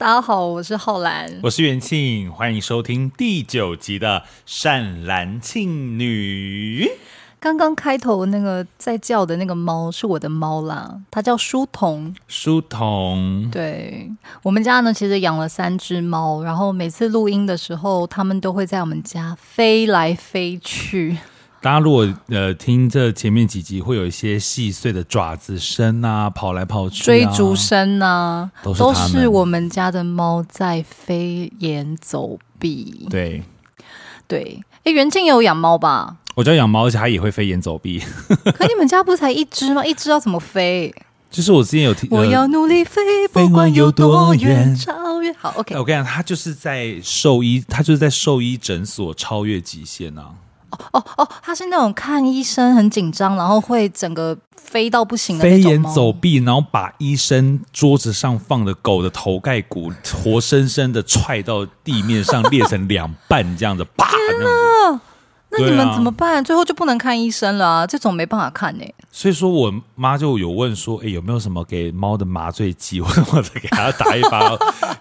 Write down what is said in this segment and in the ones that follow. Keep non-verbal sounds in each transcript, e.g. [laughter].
大家好，我是浩兰，我是元庆，欢迎收听第九集的《善男庆女》。刚刚开头那个在叫的那个猫是我的猫啦，它叫书童。书童，对，我们家呢，其实养了三只猫，然后每次录音的时候，它们都会在我们家飞来飞去。大家如果呃听这前面几集，会有一些细碎的爪子声啊，跑来跑去、啊，追逐声啊，都是都是我们家的猫在飞檐走壁。对，对，哎，元庆有养猫吧？我家养猫，而且它也会飞檐走壁。[laughs] 可你们家不是才一只吗？一只要怎么飞？就是我之前有听，我要努力飞，不管有多远，超越。好，OK。我跟你讲，它就是在兽医，它就是在兽医诊所超越极限啊。哦哦哦，它是那种看医生很紧张，然后会整个飞到不行的飞檐走壁，然后把医生桌子上放的狗的头盖骨活生生的踹到地面上，裂成两半，这样子，啪！那你们怎么办？啊、最后就不能看医生了啊！这种没办法看呢、欸。所以说我妈就有问说：“哎，有没有什么给猫的麻醉剂，[laughs] 或者给它打一把？”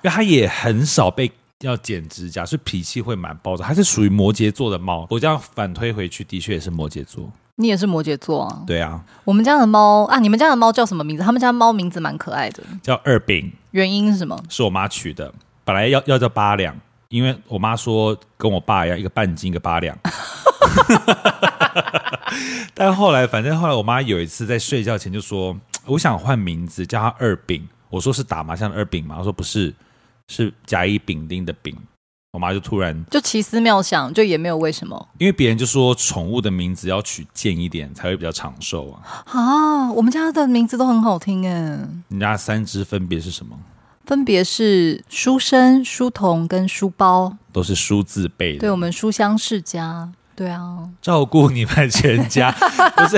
因为它也很少被要剪指甲，是脾气会蛮暴躁。它是属于摩羯座的猫。我这样反推回去，的确也是摩羯座。你也是摩羯座啊？对啊。我们家的猫啊，你们家的猫叫什么名字？他们家猫名字蛮可爱的，叫二饼。原因是什么？是我妈取的，本来要要叫八两。因为我妈说跟我爸一样，一个半斤一个八两，[laughs] 但后来反正后来我妈有一次在睡觉前就说，我想换名字叫她二饼。我说是打麻将的二饼吗？”她说不是，是甲乙丙丁的丙。我妈就突然就奇思妙想，就也没有为什么，因为别人就说宠物的名字要取贱一点才会比较长寿啊。啊，我们家的名字都很好听哎。你家三只分别是什么？分别是书生、书童跟书包，都是书字辈的。对，我们书香世家，对啊，照顾你们全家。[laughs] 不是，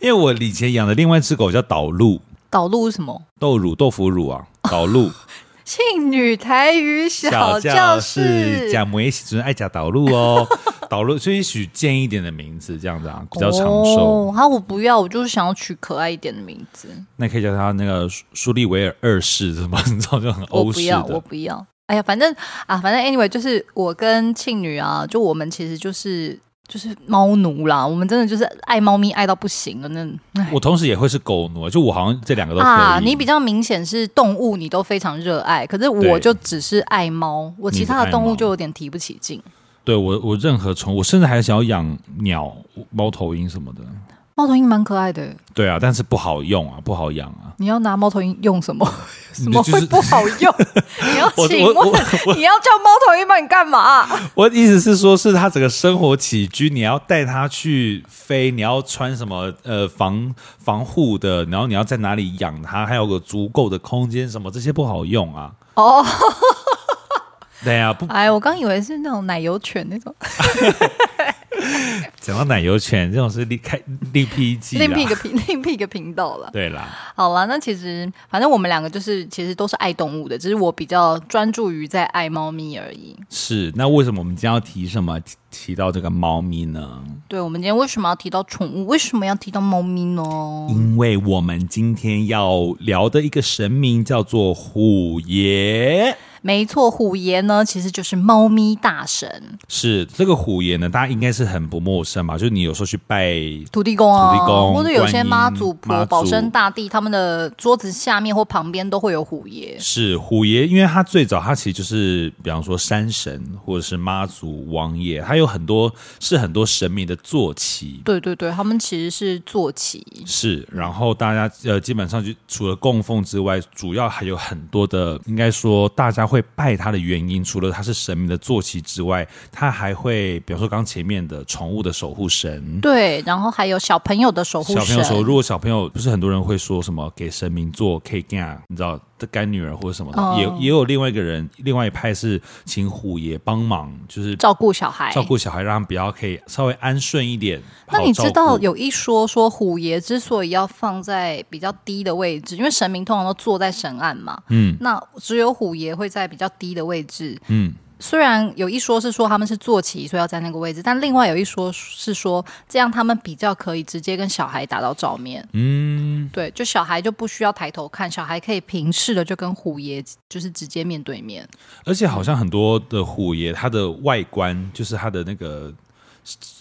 因为我以前养的另外一只狗叫导路。导路是什么？豆乳、豆腐乳啊，导路。[laughs] 庆女台语小教室，讲没喜只能爱讲导路哦，[laughs] 导路所以取贱一点的名字，这样子啊，比较长寿。哦，好，我不要，我就是想要取可爱一点的名字。那可以叫他那个苏利维尔二世，什么你知道就很欧式的。我不要，我不要。哎呀，反正啊，反正 anyway，就是我跟庆女啊，就我们其实就是。就是猫奴啦，我们真的就是爱猫咪爱到不行了。那我同时也会是狗奴，就我好像这两个都可以。啊，你比较明显是动物，你都非常热爱，可是我就只是爱猫，我其他的动物就有点提不起劲。对我，我任何宠物，我甚至还想要养鸟、猫头鹰什么的。猫头鹰蛮可爱的，对啊，但是不好用啊，不好养啊。你要拿猫头鹰用什么？什么会不好用？[laughs] 你要请问，[laughs] 你要叫猫头鹰帮你干嘛？[laughs] 我的意思是说，是它整个生活起居，你要带它去飞，你要穿什么呃防防护的，然后你要在哪里养它，还有个足够的空间，什么这些不好用啊。哦，对啊，不，哎，我刚以为是那种奶油犬那种。[laughs] 讲到奶油犬这种是另开另辟一集，另辟一个频 [laughs] 另辟一个频道了。对啦，好了，那其实反正我们两个就是其实都是爱动物的，只是我比较专注于在爱猫咪而已。是，那为什么我们今天要提什么提到这个猫咪呢？对，我们今天为什么要提到宠物？为什么要提到猫咪呢？因为我们今天要聊的一个神明叫做虎爷。没错，虎爷呢，其实就是猫咪大神。是这个虎爷呢，大家应该是很不陌生吧。就是你有时候去拜土地公啊，土地公，或者有些妈祖婆、保生大帝，他们的桌子下面或旁边都会有虎爷。是虎爷，因为他最早他其实就是，比方说山神或者是妈祖王爷，他有很多是很多神明的坐骑。对对对，他们其实是坐骑。是，然后大家呃，基本上就除了供奉之外，主要还有很多的，应该说大家会。会拜他的原因，除了他是神明的坐骑之外，他还会，比如说刚前面的宠物的守护神，对，然后还有小朋友的守护神。小朋友说，如果小朋友不是很多人会说什么给神明做 K 干，你知道？的干女儿或者什么的，哦也也有另外一个人，另外一派是请虎爷帮忙，就是照顾小孩，照顾小孩，让他们比较可以稍微安顺一点。那你知道有一说说虎爷之所以要放在比较低的位置，因为神明通常都坐在神案嘛，嗯那只有虎爷会在比较低的位置。嗯，虽然有一说是说他们是坐骑，所以要在那个位置，但另外有一说是说这样他们比较可以直接跟小孩打到照面。嗯，对，就小孩就不需要抬头看，小孩可以平视的就跟虎爷就是直接面对面。而且好像很多的虎爷，他的外观就是他的那个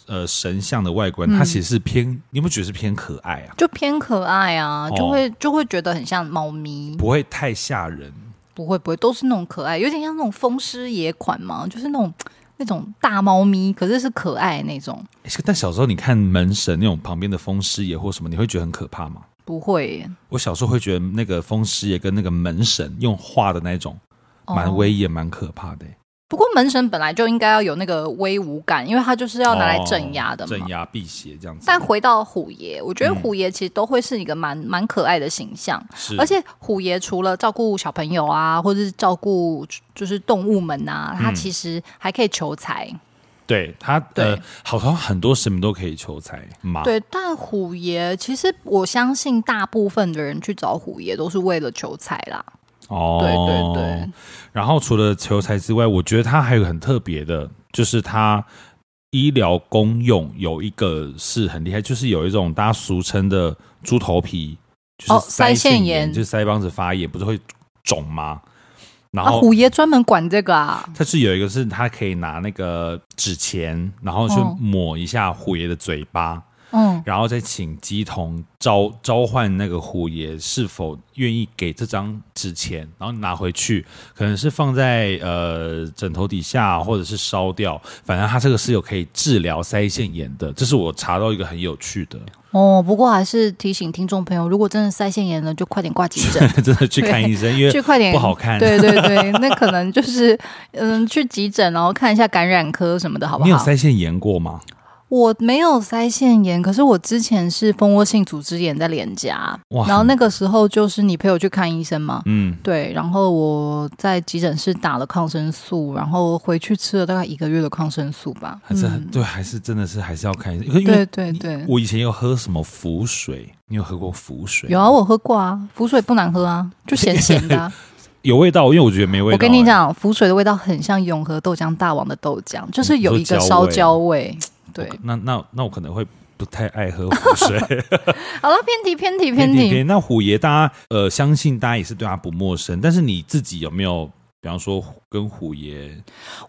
呃神像的外观，嗯它其实是偏，你有没有觉得是偏可爱啊？就偏可爱啊，哦就会就会觉得很像猫咪，不会太吓人。不会不会，都是那种可爱，有点像那种风狮爷款嘛，就是那种那种大猫咪，可是是可爱那种，但小时候你看门神那种旁边的风狮爷或什么，你会觉得很可怕吗？不会。耶我小时候会觉得那个风狮爷跟那个门神用画的那种，蛮哦。威严、蛮可怕的。欸。不过门神本来就应该要有那个威武感，因为他就是要拿来镇压的嘛。哦镇压辟邪这样子。但回到虎爷，我觉得嗯虎爷其实都会是一个蛮蛮可爱的形象，是，而且虎爷除了照顾小朋友啊，或者是照顾就是动物们啊，他嗯其实还可以求财。对他的呃，好像很多什么都可以求财嘛。对，但虎爷其实我相信大部分的人去找虎爷都是为了求财啦。哦，对对对。然后除了求财之外，我觉得它还有很特别的，就是它医疗功用有一个是很厉害，就是有一种大家俗称的猪头皮，就哦是腮腮腺炎，炎就是腮帮子发炎，不是会肿吗？然啊，后虎爷专门管这个啊。它是有一个是他可以拿那个纸钱，然后去哦抹一下虎爷的嘴巴。嗯，然后再请乩童召召唤那个虎爷是否愿意给这张纸钱，然后拿回去，可能是放在呃枕头底下，或者是烧掉，反正他这个是有可以治疗腮腺炎的，这是我查到一个很有趣的，哦，不过还是提醒听众朋友，如果真的腮腺炎了，[laughs] 就快点挂急诊，真的去看医生，因为去快点不好看。对对对，那可能就是嗯，去急诊，然后看一下感染科什么的，好不好？你有腮腺炎过吗？我没有腮腺炎，可是我之前是蜂窝性组织炎在脸颊，然后那个时候就是你陪我去看医生嘛，嗯，对，然后我在急诊室打了抗生素，然后回去吃了大概一个月的抗生素吧，还是很、嗯对，还是真的是还是要看医生，因为对对对，我以前有喝什么浮水，你有喝过浮水？有啊，我喝过啊，浮水不难喝啊，就咸咸的、啊。[laughs] 有味道，因为我觉得没味道、我跟你欸，讲，浮水的味道很像永和豆浆大王的豆浆，就是有一个烧焦焦味。对，那那那我可能会不太爱喝湖水。[laughs] 好了，偏题偏题偏偏题。那虎爷，大家呃，相信大家也是对他不陌生，但是你自己有没有，比方说跟虎爷？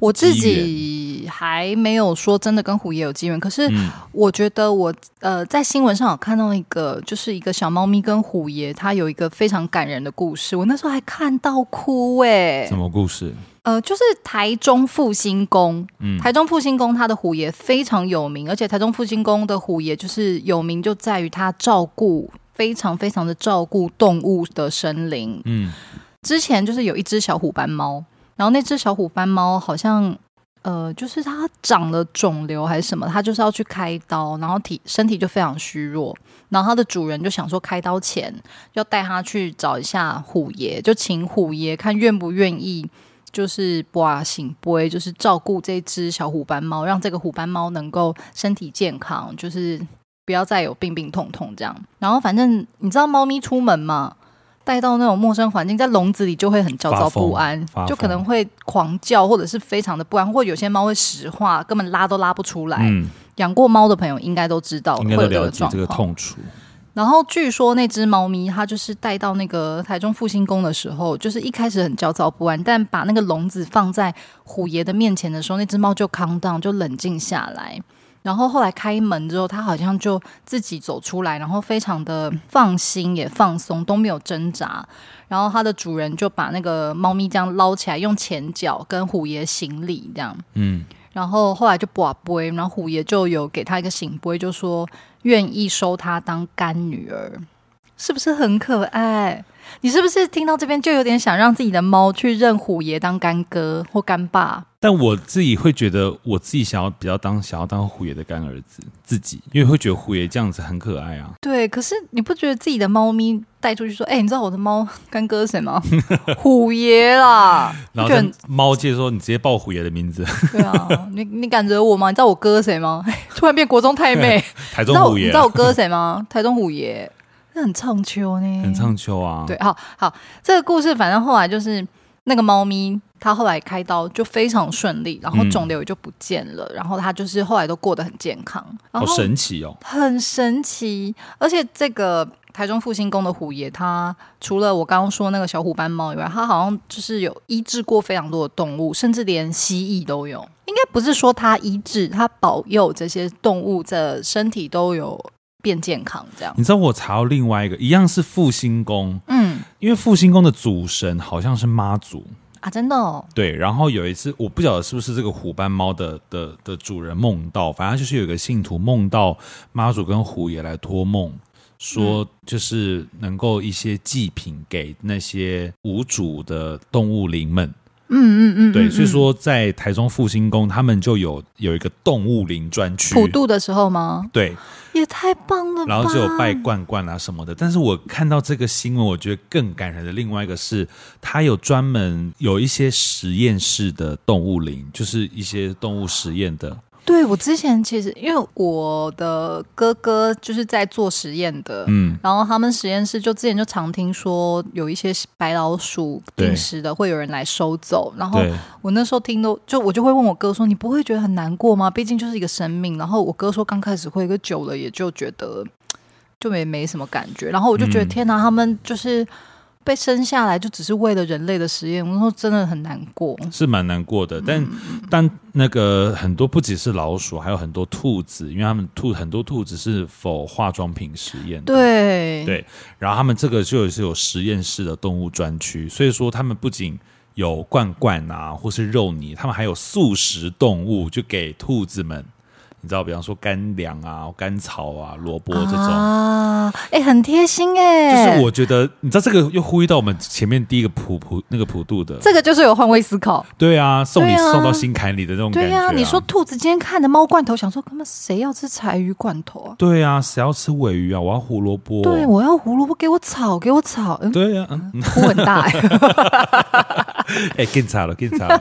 我自己还没有说真的跟虎爷有机缘，可是嗯我觉得我呃在新闻上有看到一个，就是一个小猫咪跟虎爷，它有一个非常感人的故事。我那时候还看到哭哎、什么故事？呃，就是台中复兴宫，嗯台中复兴宫它的虎爷非常有名，而且台中复兴宫的虎爷就是有名就在于他照顾非常非常的照顾动物的生灵。嗯之前就是有一只小虎斑猫，然后那只小虎斑猫好像呃，就是它长了肿瘤还是什么，它就是要去开刀，然后体身体就非常虚弱，然后它的主人就想说开刀前要带它去找一下虎爷，就请虎爷看愿不愿意。就是拔醒杯，就是照顾这只小虎斑猫，让这个虎斑猫能够身体健康，就是不要再有病病痛痛这样。然后反正你知道猫咪出门嘛，带到那种陌生环境，在笼子里就会很焦躁不安，就可能会狂叫，或者是非常的不安，或者有些猫会石化，根本拉都拉不出来。嗯，养过猫的朋友应该都知道，应该都了解这个。痛楚。然后据说那只猫咪，它就是带到那个台中复兴宫的时候，就是一开始很焦躁不安，但把那个笼子放在虎爷的面前的时候，那只猫就 calm down，就冷静下来。然后后来开门之后，它好像就自己走出来，然后非常的放心也放松，都没有挣扎。然后它的主人就把那个猫咪这样捞起来，用前脚跟虎爷行礼，这样。嗯，然后后来就跋杯，然后虎爷就有给他一个醒杯，就说愿意收他当干女儿。是不是很可爱？你是不是听到这边就有点想让自己的猫去认虎爷当干哥或干爸？但我自己会觉得，我自己想要比较当想要当虎爷的干儿子，自己因为会觉得虎爷这样子很可爱啊。对，可是你不觉得自己的猫咪带出去说：“哎、欸，你知道我的猫干哥是谁吗？[laughs] 虎爷啦。”然后跟猫界说：“你直接报虎爷的名字。”对啊，你你敢惹我吗？你知道我哥谁吗？[laughs] 突然变国中太妹，[laughs] 台中虎爷。你知道我哥谁吗？台中虎爷。那很唱秋呢，很唱秋啊。对，好好，这个故事反正后来就是那个猫咪，它后来开刀就非常顺利，然后肿瘤也就不见了，嗯、然后它就是后来都过得很健康，好神奇哦，很神奇。而且这个台中复兴宫的虎爷，他除了我刚刚说那个小虎斑猫以外，他好像就是有医治过非常多的动物，甚至连蜥蜴都有。应该不是说他医治，他保佑这些动物的身体都有。变健康这样，你知道我查到另外一个，一样是复兴宫，嗯，因为复兴宫的主神好像是妈祖啊，真的哦，对。然后有一次，我不晓得是不是这个虎斑猫的的的主人梦到，反正就是有一个信徒梦到妈祖跟虎爷来托梦，说就是能够一些祭品给那些无主的动物灵们。嗯嗯嗯，对，所以说在台中复兴宫，他们就有有一个动物灵专区。普渡的时候吗？对，也太棒了。然后就有拜罐罐啊什么的。但是我看到这个新闻，我觉得更感人的另外一个是，他有专门有一些实验室的动物灵，就是一些动物实验的。对，我之前其实因为我的哥哥就是在做实验的，嗯，然后他们实验室就之前就常听说有一些白老鼠定时的会有人来收走，然后我那时候听都就我就会问我哥说，你不会觉得很难过吗？毕竟就是一个生命。然后我哥说刚开始会，可久了也就觉得就没没什么感觉。然后我就觉得、嗯、天哪，他们就是。被生下来就只是为了人类的实验，我说真的很难过，是蛮难过的。但、嗯、但那个很多不只是老鼠，还有很多兔子，因为他们兔很多兔子是否化妆品实验的，对对。然后他们这个就是有实验室的动物专区，所以说他们不仅有罐罐啊，或是肉泥，他们还有素食动物，就给兔子们。你知道，比方说干粮啊、干草啊、萝卜这种啊，哎、欸，很贴心哎、欸。就是我觉得，你知道这个又呼吁到我们前面第一个普普那个普度的，这个就是有换位思考。对啊，送你送到心坎里的那种感觉、啊。对啊，你说兔子今天看的猫罐头，想说他妈谁要吃柴鱼罐头啊？对啊，谁要吃尾鱼啊？我要胡萝卜。对，我要胡萝卜，给我炒，给我炒。嗯、对啊，嗯，呼很大哎、欸。哎、欸，更惨了，更惨了。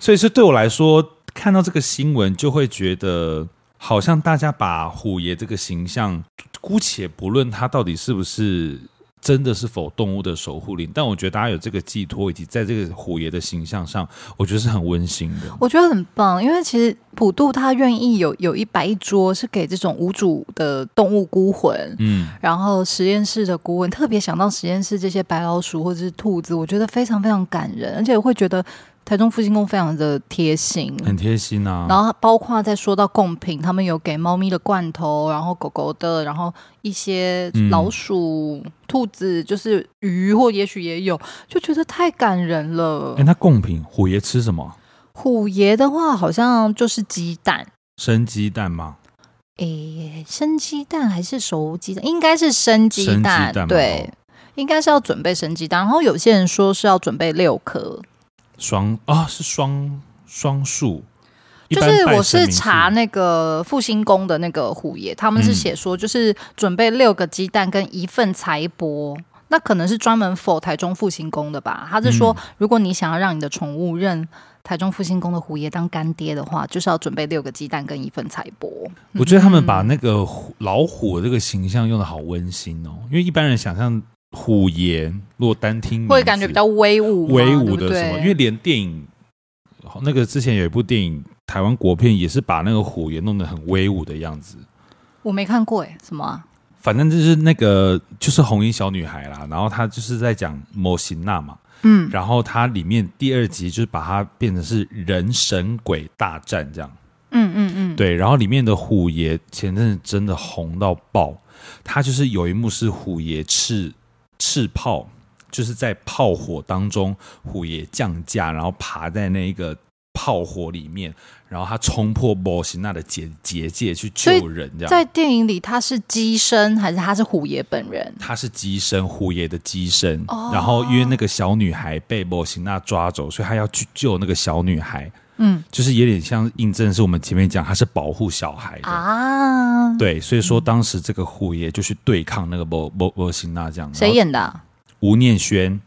所以是对我来说。看到这个新闻，就会觉得好像大家把虎爷这个形象，姑且不论他到底是不是真的是否动物的守护灵，但我觉得大家有这个寄托，以及在这个虎爷的形象上，我觉得是很温馨的。我觉得很棒，因为其实普渡他愿意有有一摆一桌是给这种无主的动物孤魂，嗯，然后实验室的孤魂，特别想到实验室这些白老鼠或者是兔子，我觉得非常非常感人，而且我会觉得。台中复兴宫非常的贴心，很贴心啊。然后包括在说到贡品，他们有给猫咪的罐头，然后狗狗的，然后一些老鼠、嗯、兔子，就是鱼或也许也有，就觉得太感人了。哎，那贡品虎爷吃什么？虎爷的话好像就是鸡蛋，生鸡蛋吗？哎，生鸡蛋还是熟鸡蛋？应该是生鸡蛋，蛋对，应该是要准备生鸡蛋。然后有些人说是要准备六颗。双啊、哦，是双双数，就是我是查那个复兴宫的那个虎爷，他们是写说，就是准备六个鸡蛋跟一份财帛，嗯、那可能是专门 for 台中复兴宫的吧。他是说，如果你想要让你的宠物认台中复兴宫的虎爷当干爹的话，就是要准备六个鸡蛋跟一份财帛。我觉得他们把那个老虎这个形象用的好温馨哦，因为一般人想象。虎爷，如果单听会感觉比较威武，威武的什么？因为连电影，那个之前有一部电影，台湾国片也是把那个虎爷弄得很威武的样子。我没看过哎，什么啊？反正就是那个，就是红衣小女孩啦。然后她就是在讲魔神仔嘛，嗯，然后它里面第二集就是把它变成是人神鬼大战这样，嗯嗯嗯，对。然后里面的虎爷前阵子真的红到爆，他就是有一幕是虎爷赤。赤炮就是在炮火当中，虎爷降价，然后爬在那个炮火里面，然后他冲破波西娜的结结界去救人。这样，在电影里他是机身还是他是虎爷本人？他是机身，虎爷的机身。哦、然后因为那个小女孩被波西娜抓走，所以他要去救那个小女孩。嗯，就是有点像印证，是我们前面讲他是保护小孩的啊。对，所以说当时这个护爷就去对抗那个波波波辛娜这样。谁演的、啊？吴念轩。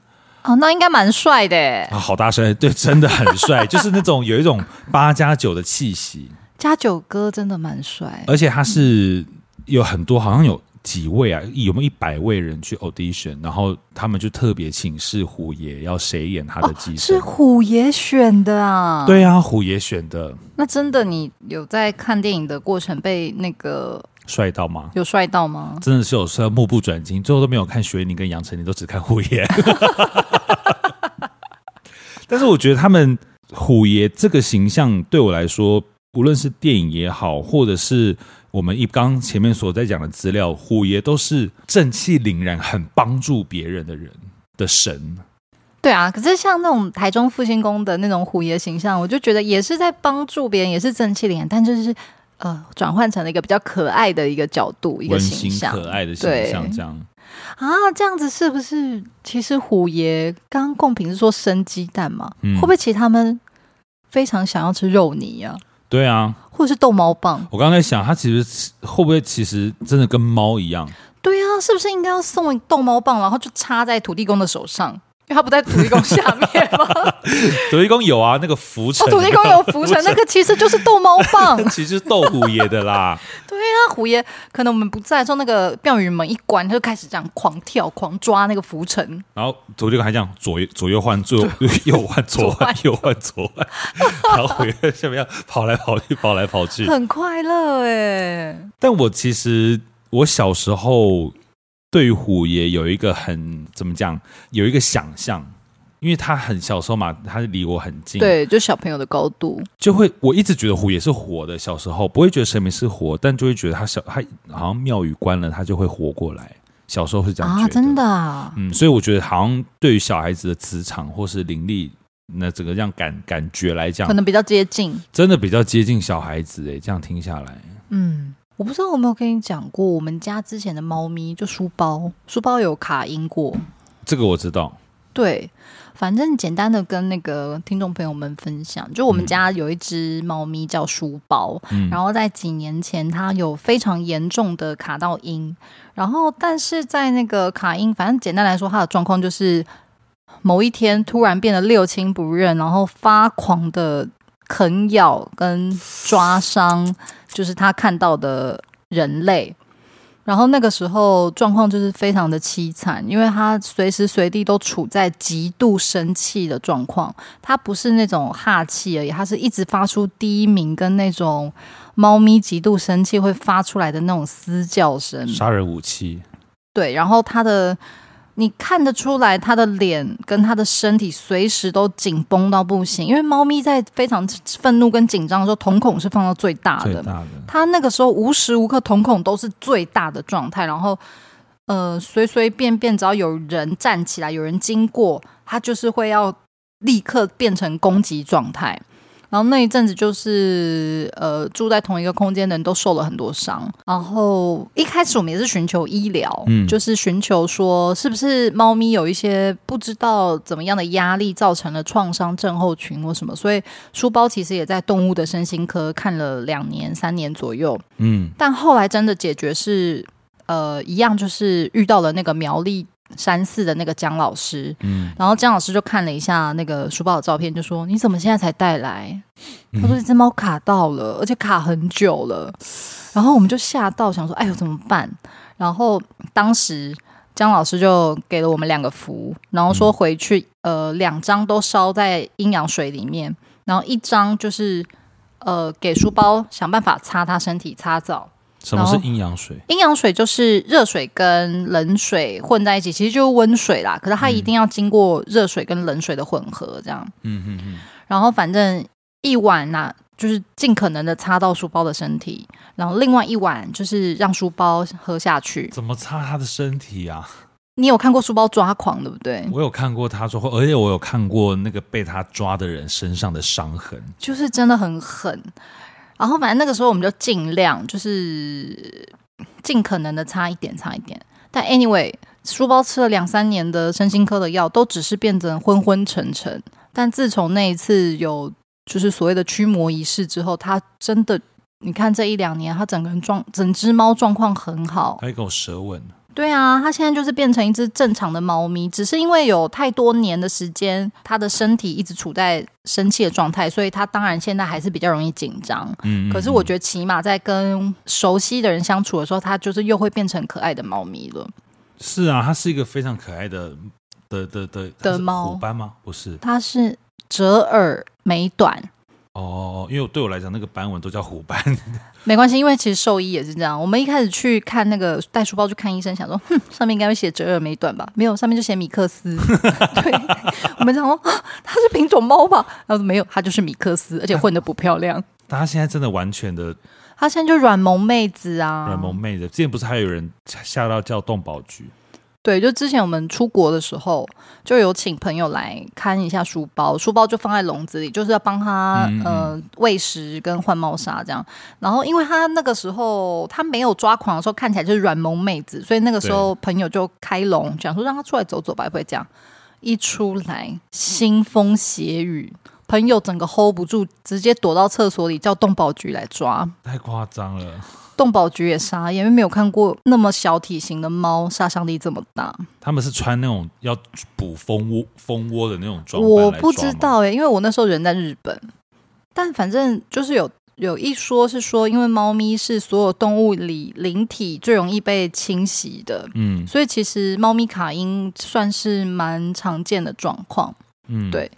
哦，那应该蛮帅的。啊，好大声！对，真的很帅，[laughs] 就是那种有一种八加九的气息。加九哥真的蛮帅，而且他是有很多，好像有。几位啊？有没有一百位人去 audition？然后他们就特别请示虎爷要谁演他的机身？哦，是虎爷选的啊？对啊，虎爷选的。那真的，你有在看电影的过程被那个帅到吗？有帅到吗？真的是有帅目不转睛，最后都没有看雪妮跟杨丞琳，都只看虎爷。[laughs] 但是我觉得他们虎爷这个形象对我来说，无论是电影也好，或者是。我们一刚前面所在讲的资料，虎爷都是正气凛然、很帮助别人的人的神。对啊，可是像那种台中复兴宫的那种虎爷形象，我就觉得也是在帮助别人，也是正气凛然，但就是呃，转换成了一个比较可爱的一个角度，一个形象，可爱的形象，这样啊，这样子是不是？其实虎爷刚刚贡品是说生鸡蛋嘛，嗯、会不会其实他们非常想要吃肉泥呀、啊？对啊，或者是逗猫棒。我刚才想，他其实会不会其实真的跟猫一样？对啊，是不是应该要送逗猫棒，然后就插在土地公的手上？因为他不在土地公下面吗？[laughs] 土地公有啊，那个浮尘。哦，土地公有浮尘，[laughs] 那个其实就是逗猫棒，[laughs] 其实是逗虎爷的啦。对啊，虎爷可能我们不在的时候，那个庙宇门一关，他就开始这样狂跳、狂抓那个浮尘。然后土地公还这样左右左右换，左右换左换右换左换，然后虎爷下面要跑来跑去，跑来跑去，很快乐哎。但我其实我小时候。对于虎爷有一个很怎么讲，有一个想象，因为他很小时候嘛，他离我很近，对，就小朋友的高度，就会我一直觉得虎爷是活的。小时候不会觉得神明是活，但就会觉得他小他好像庙宇关了，他就会活过来。小时候是这样觉得，啊，真的啊，嗯，所以我觉得好像对于小孩子的磁场或是灵力，那整个这样感感觉来讲，可能比较接近，真的比较接近小孩子哎，这样听下来，嗯。我不知道我有没有跟你讲过，我们家之前的猫咪就书包，书包有卡音过。这个我知道。对，反正简单的跟那个听众朋友们分享，就我们家有一只猫咪叫书包，嗯、然后在几年前它有非常严重的卡到音，然后但是在那个卡音，反正简单来说，它的状况就是某一天突然变得六亲不认，然后发狂的啃咬跟抓伤。就是他看到的人类，然后那个时候状况就是非常的凄惨，因为他随时随地都处在极度生气的状况。他不是那种哈气而已，他是一直发出低鸣跟那种猫咪极度生气会发出来的那种嘶叫声，杀人武器。对，然后他的。你看得出来，他的脸跟他的身体随时都紧绷到不行，因为猫咪在非常愤怒跟紧张的时候，瞳孔是放到最大的。它那个时候无时无刻瞳孔都是最大的状态，然后呃，随随便便只要有人站起来，有人经过，它就是会要立刻变成攻击状态。然后那一阵子就是呃住在同一个空间的人都受了很多伤。然后一开始我们也是寻求医疗，嗯，就是寻求说是不是猫咪有一些不知道怎么样的压力造成了创伤症候群或什么。所以书包其实也在动物的身心科看了两年三年左右，嗯，但后来真的解决是呃一样，就是遇到了那个苗栗。山寺的那个姜老师，嗯，然后姜老师就看了一下那个书包的照片，就说：“你怎么现在才带来？”他说：“这只猫卡到了，而且卡很久了。”然后我们就吓到，想说：“哎呦，怎么办？”然后当时姜老师就给了我们两个符，然后说回去，呃，两张都烧在阴阳水里面，然后一张就是呃给书包想办法擦他身体擦澡。什么是阴阳水？阴阳水就是热水跟冷水混在一起，其实就是温水啦。可是它一定要经过热水跟冷水的混合，这样。嗯嗯嗯。然后反正一碗呐、啊，就是尽可能的擦到书包的身体，然后另外一碗就是让书包喝下去。怎么擦他的身体啊？你有看过书包抓狂，对不对？我有看过他说，而且我有看过那个被他抓的人身上的伤痕，就是真的很狠。然后反正那个时候我们就尽量就是尽可能的差一点，差一点。但 anyway，书包吃了两三年的身心科的药，都只是变成昏昏沉沉。但自从那一次有就是所谓的驱魔仪式之后，他真的，你看这一两年，他整个人状，整只猫状况很好。还跟我舌吻。对啊，它现在就是变成一只正常的猫咪，只是因为有太多年的时间，它的身体一直处在生气的状态，所以它当然现在还是比较容易紧张。嗯，嗯，嗯，可是我觉得起码在跟熟悉的人相处的时候，它就是又会变成可爱的猫咪了。是啊，它是一个非常可爱的的的的的猫。虎斑吗？不是，它是折耳美短。哦，因为对我来讲，那个斑纹都叫虎斑。[laughs] 没关系，因为其实兽医也是这样。我们一开始去看那个带书包去看医生，想说，哼，上面应该会写折耳美短吧？没有，上面就写米克斯。[laughs] 对，我们想说，它是品种猫吧？然后没有，它就是米克斯，而且混的不漂亮。但它现在真的完全的，它现在就软萌妹子啊，软萌妹子。之前不是还有人吓到叫动保局？对，就之前我们出国的时候，就有请朋友来看一下书包，书包就放在笼子里，就是要帮他嗯嗯呃喂食跟换猫砂这样。然后因为他那个时候他没有抓狂的时候，看起来就是软萌妹子，所以那个时候朋友就开笼，讲说让他出来走走吧，会这样？一出来腥风血雨，朋友整个 hold 不住，直接躲到厕所里叫动保局来抓，太夸张了。动保局也杀，因为没有看过那么小体型的猫杀伤力这么大。他们是穿那种要捕蜂窝蜂窝的那种装扮，我不知道哎，因为我那时候人在日本。但反正就是有有一说是说，因为猫咪是所有动物里灵体最容易被侵袭的，嗯，所以其实猫咪卡因算是蛮常见的状况，嗯，对。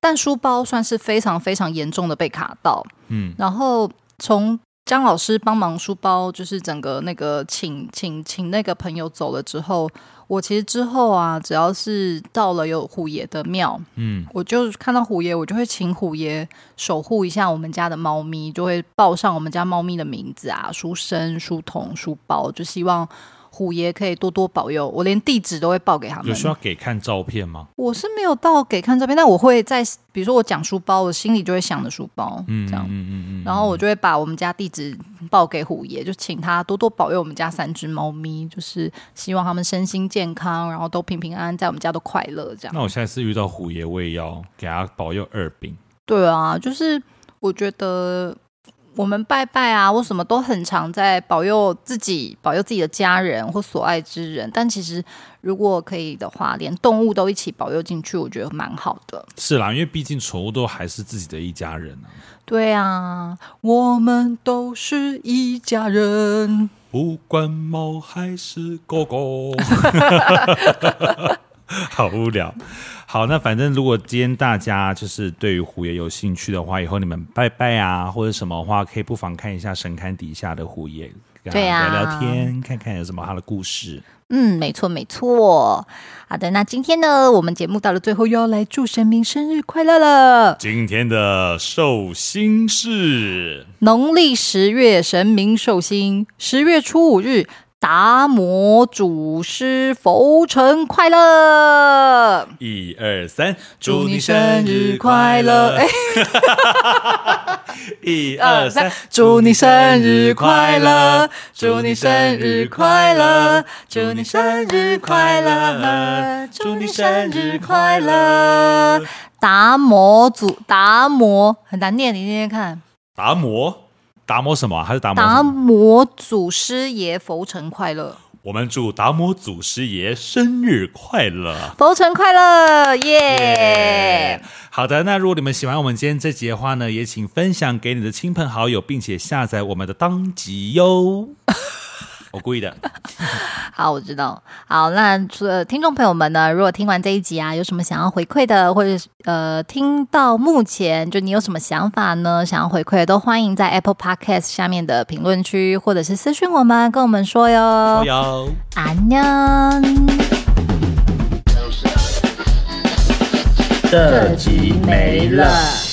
但书包算是非常非常严重的被卡到，嗯，然后从。姜老师帮忙书包，就是整个那个请请请那个朋友走了之后，我其实之后啊，只要是到了有虎爷的庙，嗯，我就看到虎爷，我就会请虎爷守护一下我们家的猫咪，就会报上我们家猫咪的名字啊，书生、书童、书包，就希望。虎爷可以多多保佑，我连地址都会报给他们。有需要给看照片吗？我是没有到给看照片，但我会在，比如说我讲书包，我心里就会想着书包，嗯，这样，嗯嗯嗯，然后我就会把我们家地址报给虎爷，就请他多多保佑我们家三只猫咪，就是希望他们身心健康，然后都平平安安，在我们家都快乐，这样。那我下次遇到虎爷，我也要给他保佑二饼。对啊，就是我觉得。我们拜拜啊，我什么都很常在保佑自己，保佑自己的家人或所爱之人。但其实如果可以的话，连动物都一起保佑进去，我觉得蛮好的。是啦，因为毕竟宠物都还是自己的一家人啊。对啊，我们都是一家人，不管猫还是狗狗。[laughs] [laughs] 好无聊。好，那反正如果今天大家就是对于虎爷有兴趣的话，以后你们拜拜啊或者什么的话，可以不妨看一下神龛底下的虎爷，对啊，聊聊天，看看有什么他的故事。嗯，没错没错。好的，那今天呢，我们节目到了最后，又要来祝神明生日快乐了。今天的寿星是农历十月神明寿星，十月初五日。达摩祖师佛成快乐！一二三，祝你生日快乐！[laughs] 一二三，祝你生日快乐！祝你生日快乐！祝你生日快乐！祝你生日快乐！达摩祖，达摩很难念，你念念看。达摩。达摩什么？还是达摩？达摩祖师爷佛成快乐。我们祝达摩祖师爷生日快乐，佛成快乐，耶、yeah!！好的，那如果你们喜欢我们今天这集的话呢，也请分享给你的亲朋好友，并且下载我们的当集哟。[laughs] 我故意的。[laughs] 好，我知道。好，那除了听众朋友们呢，如果听完这一集啊，有什么想要回馈的，或者呃，听到目前就你有什么想法呢？想要回馈的，都欢迎在 Apple Podcast 下面的评论区，或者是私讯我们，跟我们说哟。说哟。安妞。这集没了。